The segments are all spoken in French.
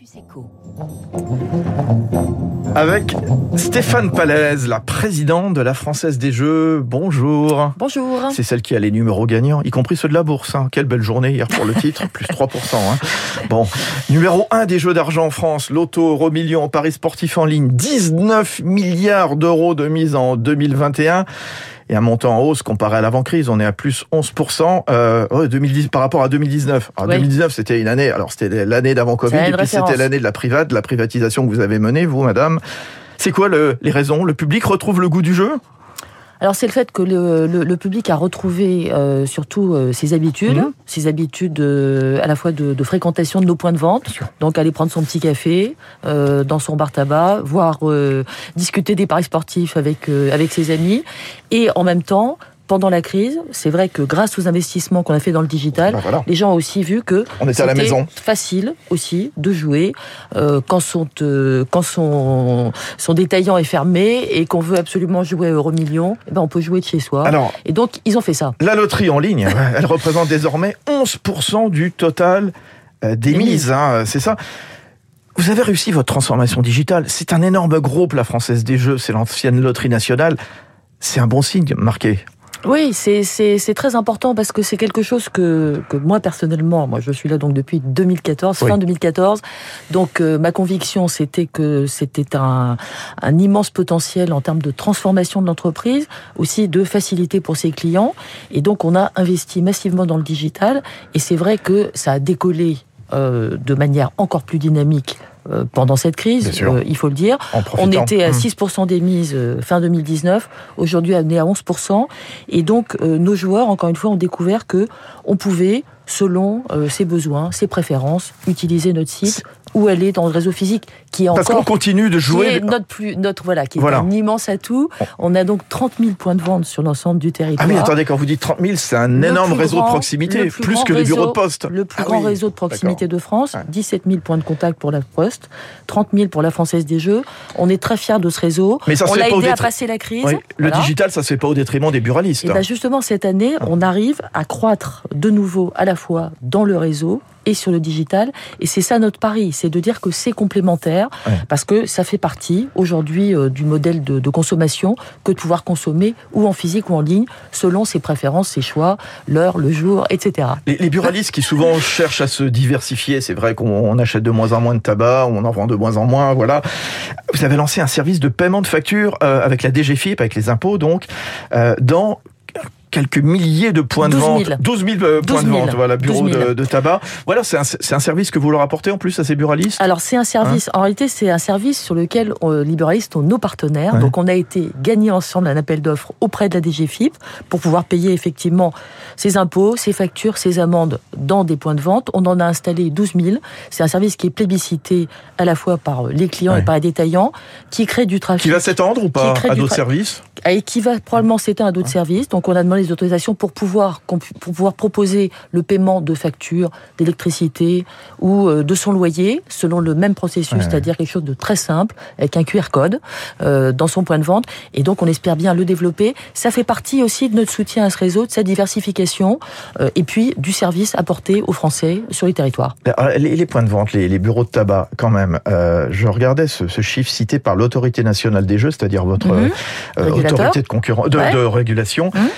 Campus. Avec Stéphane Palaise, la présidente de la Française des Jeux. Bonjour. Bonjour. C'est celle qui a les numéros gagnants, y compris ceux de la bourse. hein. Quelle belle journée hier pour le titre, plus 3%. hein. Bon, numéro 1 des Jeux d'argent en France, Loto, Euro Million, Paris sportif en ligne, 19 milliards d'euros de mise en 2021 et un montant en hausse comparé à l'avant-crise. On est à plus 11% euh, ouais, 2010, par rapport à 2019. Alors, Oui. 2019, c'était une année, alors c'était l'année d'avant Covid, et puis c'était l'année de la private, de la privatisation que vous avez menée, vous, madame. C'est quoi le- les raisons? Le public retrouve le goût du jeu? Alors c'est le fait que le, le- le public a retrouvé euh, surtout euh, ses habitudes, Mhm. ses habitudes euh, à la fois de, de fréquentation de nos points de vente, donc aller prendre son petit café euh, dans son bar tabac, voire euh, discuter des paris sportifs avec euh, avec ses amis, et en même temps. Pendant la crise, c'est vrai que grâce aux investissements qu'on a fait dans le digital, Ben voilà. les gens ont aussi vu que On était à la maison. facile aussi de jouer euh, quand son euh, quand son son détaillant est fermé et qu'on veut absolument jouer à Euro Million, eh ben on peut jouer de chez soi. Alors, et donc ils ont fait ça. la loterie en ligne, elle représente désormais 11% du total euh, des Des mises, mises. hein, c'est ça vous avez réussi votre transformation digitale. C'est un énorme groupe, la Française des Jeux. C'est l'ancienne loterie nationale. C'est un bon signe marqué. Oui, c'est très important parce que c'est quelque chose que que moi personnellement, moi je suis là donc depuis 2014, Oui. fin 2014. Donc euh, ma conviction c'était que c'était un un immense potentiel en termes de transformation de l'entreprise, aussi de facilité pour ses clients et donc on a investi massivement dans le digital et c'est vrai que ça a décollé euh, de manière encore plus dynamique pendant cette crise, euh, il faut le dire. On était à Hum. 6% des mises euh, fin 2019, aujourd'hui on est à 11%. Et donc euh, nos joueurs, encore une fois, ont découvert que on pouvait, selon euh, ses besoins, ses préférences, utiliser notre site ou aller dans le réseau physique, qui est Parce qu'on encore continue de qui jouer. est notre plus notre voilà, qui est Voilà. un immense atout. On a donc 30 000 points de vente sur l'ensemble du Ah territoire. oui, attendez, quand vous dites 30 000, c'est un Le énorme réseau de proximité, plus que les bureaux de poste. Le plus Ah grand oui, réseau de proximité de France, Ouais. 17 000 points de contact pour la Poste, 30 000 pour la Française des Jeux. On est très fiers de ce réseau. Mais ça on l'a aidé à détri- passer la crise. Oui, le digital, ça se fait pas au détriment des buralistes. Et bien justement, cette année, Ah. on arrive à croître de nouveau à la fois dans le réseau et sur le digital. Et c'est ça notre pari, c'est de dire que c'est complémentaire, Ouais. parce que ça fait partie aujourd'hui euh, du modèle de, de consommation que de pouvoir consommer ou en physique ou en ligne, selon ses préférences, ses choix, l'heure, le jour, etc. Les, les buralistes qui souvent cherchent à se diversifier, c'est vrai qu'on achète de moins en moins de tabac, on en vend de moins en moins, voilà. Vous avez lancé un service de paiement de factures euh, avec la DGFIP, avec les impôts donc, euh, dans quelques milliers de points de 12 000. vente. 12 000 euh, points 12 de 000. vente, voilà, bureaux 12 000. de, de tabac. Voilà, c'est un, service que vous leur apportez en plus à ces buralistes? Alors c'est un service, en réalité c'est un service sur lequel euh, Libéralistes ont nos partenaires. Ouais. Donc on a été gagné ensemble un appel d'offres auprès de la DGFIP pour pouvoir payer effectivement ses impôts, ses factures, ses amendes dans des points de vente. On en a installé 12 000. C'est un service qui est plébiscité à la fois par les clients Ouais. et par les détaillants, qui crée du trafic. Qui va s'étendre ou pas à d'autres services? Et qui va probablement s'éteindre à d'autres services. Donc, on a demandé les autorisations pour pouvoir, pour pouvoir proposer le paiement de factures d'électricité ou euh, de son loyer selon le même processus, Ouais. c'est-à-dire quelque chose de très simple avec un QR code euh, dans son point de vente. Et donc, on espère bien le développer. Ça fait partie aussi de notre soutien à ce réseau, de sa diversification euh, et puis du service apporté aux Français sur les territoires. Alors, Les, points de vente, les, les bureaux de tabac, quand même. euh, je regardais ce, ce chiffre cité par l'autorité nationale des jeux, c'est-à-dire votre Mhm. autorité de, concurrence, de, Ouais. de régulation. Mhm.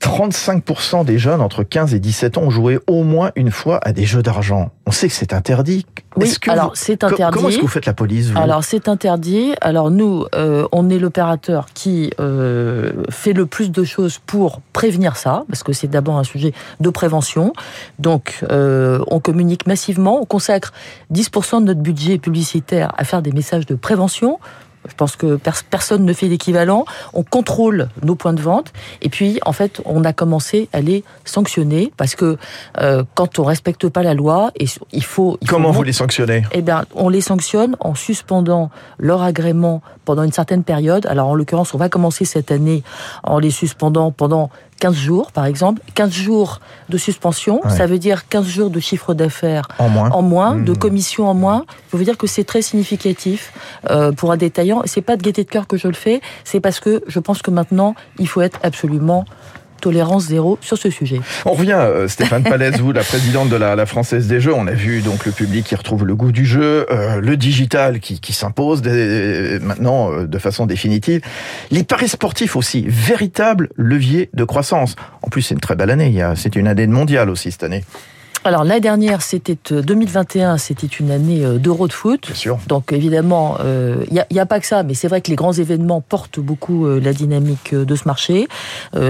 35% des jeunes entre 15 et 17 ans ont joué au moins une fois à des jeux d'argent. On sait que c'est interdit. Oui, Est-ce que alors c'est interdit. Comment est-ce que vous faites la police vous Alors c'est interdit. Alors nous, euh, on est l'opérateur qui euh, fait le plus de choses pour prévenir ça, parce que c'est d'abord un sujet de prévention. Donc euh, on communique massivement, on consacre 10% de notre budget publicitaire à faire des messages de prévention. Je pense que pers- personne ne fait l'équivalent. On contrôle nos points de vente et puis en fait on a commencé à les sanctionner parce que euh, quand on respecte pas la loi, et il faut il faut Comment vous les sanctionnez? eh bien, on les sanctionne en suspendant leur agrément pendant une certaine période. Alors, en l'occurrence, on va commencer cette année en les suspendant pendant 15 jours, par exemple. 15 jours de suspension, Ouais. ça veut dire 15 jours de chiffre d'affaires en moins en moins, de Mhm. commission en moins. Je veux dire que c'est très significatif euh, pour un détaillant. C'est pas de gaieté de cœur que je le fais, c'est parce que je pense que maintenant, il faut être absolument tolérance zéro sur ce sujet. On revient, euh, Stéphane Palaise, vous, la présidente de la, Française des Jeux. On a vu donc le public qui retrouve le goût du jeu, euh, le digital qui, s'impose maintenant de façon définitive. Les paris sportifs aussi, véritable levier de croissance. En plus, c'est une très belle année. C'est une année mondiale aussi cette année. Alors l'année dernière, c'était 2021, euh, c'était une année euh, d'Euro de foot. Bien sûr. Donc évidemment, il euh, n'y a, a, pas que ça, mais c'est vrai que les grands événements portent beaucoup la dynamique de ce marché.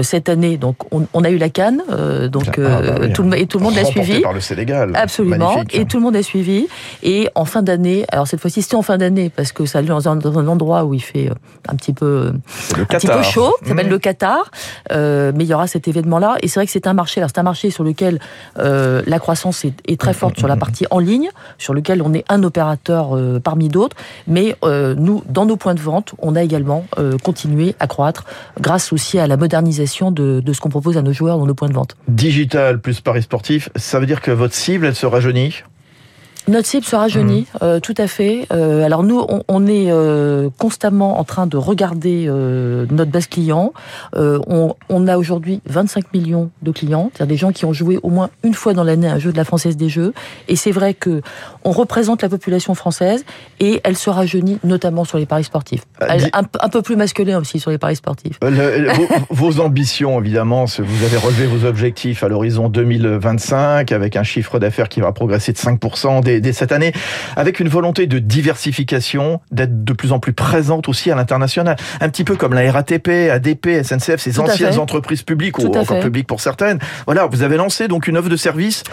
cette année, donc on, on, a eu la Cannes, donc ah, bah tout le, et tout le monde l'a suivi. par le Sénégal. Absolument. Et tout le monde a suivi. Et en fin d'année, alors cette fois-ci c'était en fin d'année parce que ça a lieu dans un, dans un, endroit où il fait un petit peu, un petit peu chaud, ça s'appelle mmh. le Qatar. mais il y aura cet événement-là. Et c'est vrai que c'est un marché. Alors c'est un marché sur lequel la croissance est, très forte sur la partie en ligne, sur lequel on est un opérateur euh, parmi d'autres. Mais euh, nous, dans nos points de vente, on a également euh, continué à croître grâce aussi à la modernisation de, de ce qu'on propose à nos joueurs dans nos points de vente. Digital plus Paris sportif, ça veut dire que votre cible, elle se rajeunit? Notre cible sera jeunie, mmh. euh, tout à fait. Euh, alors nous, on, on est euh, constamment en train de regarder euh, notre base client. Euh, on, on, a aujourd'hui 25 millions de clients, c'est-à-dire des gens qui ont joué au moins une fois dans l'année un jeu de la Française des Jeux. Et c'est vrai que on représente la population française et elle sera jeunie notamment sur les paris sportifs. Elle, un, un, peu plus masculin aussi sur les paris sportifs. vos, vos, ambitions, évidemment, vous avez relevé vos objectifs à l'horizon 2025 avec un chiffre d'affaires qui va progresser de 5% dès, cette année, avec une volonté de diversification, d'être de plus en plus présente aussi à l'international. Un petit peu comme la RATP, ADP, SNCF, ces anciennes entreprises publiques, ou encore publiques pour certaines. Voilà, vous avez lancé donc une offre de service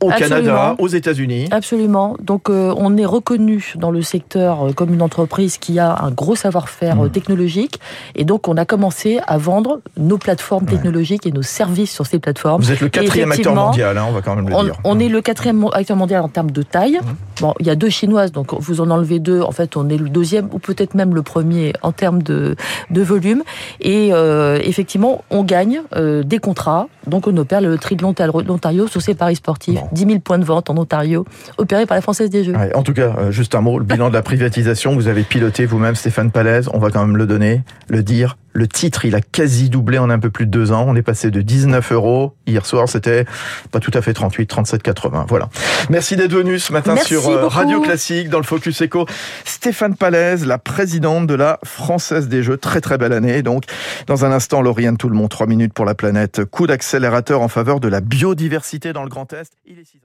au Canada, aux États-Unis. Absolument. Donc euh, on est reconnu dans le secteur euh, comme une entreprise qui a un gros savoir-faire euh, mmh. technologique et donc on a commencé à vendre nos plateformes technologiques et nos services sur ces plateformes. Vous êtes le quatrième acteur mondial, hein, on va quand même le on, dire. On est le quatrième acteur mondial en termes de taille. Mmh. Bon, il y a deux chinoises, donc vous en enlevez deux. En fait, on est le deuxième ou peut-être même le premier en termes de, de volume. Et euh, effectivement, on gagne euh, des contrats. Donc on opère le tri de l'Ontario sur ces paris sportifs. 10 000 points de vente en Ontario, opérés par la Française des Jeux. en tout cas, euh, juste un mot, le bilan de la privatisation, vous avez piloté vous-même, Stéphane Palaise, on va quand même le donner, le dire. Le titre, il a quasi doublé en un peu plus de deux ans. On est passé de 19 euros. Hier soir, c'était pas tout à fait 38, 37,80. Voilà. Merci d'être venu ce matin sur euh, Radio Classique dans le Focus Echo. Stéphane Palaise, la présidente de la Française des Jeux. Très très belle année. Donc, dans un instant, Lauriane Tout le monde, trois minutes pour la planète. Coup d'accélérateur en faveur de la biodiversité dans le Grand Est. Il est 6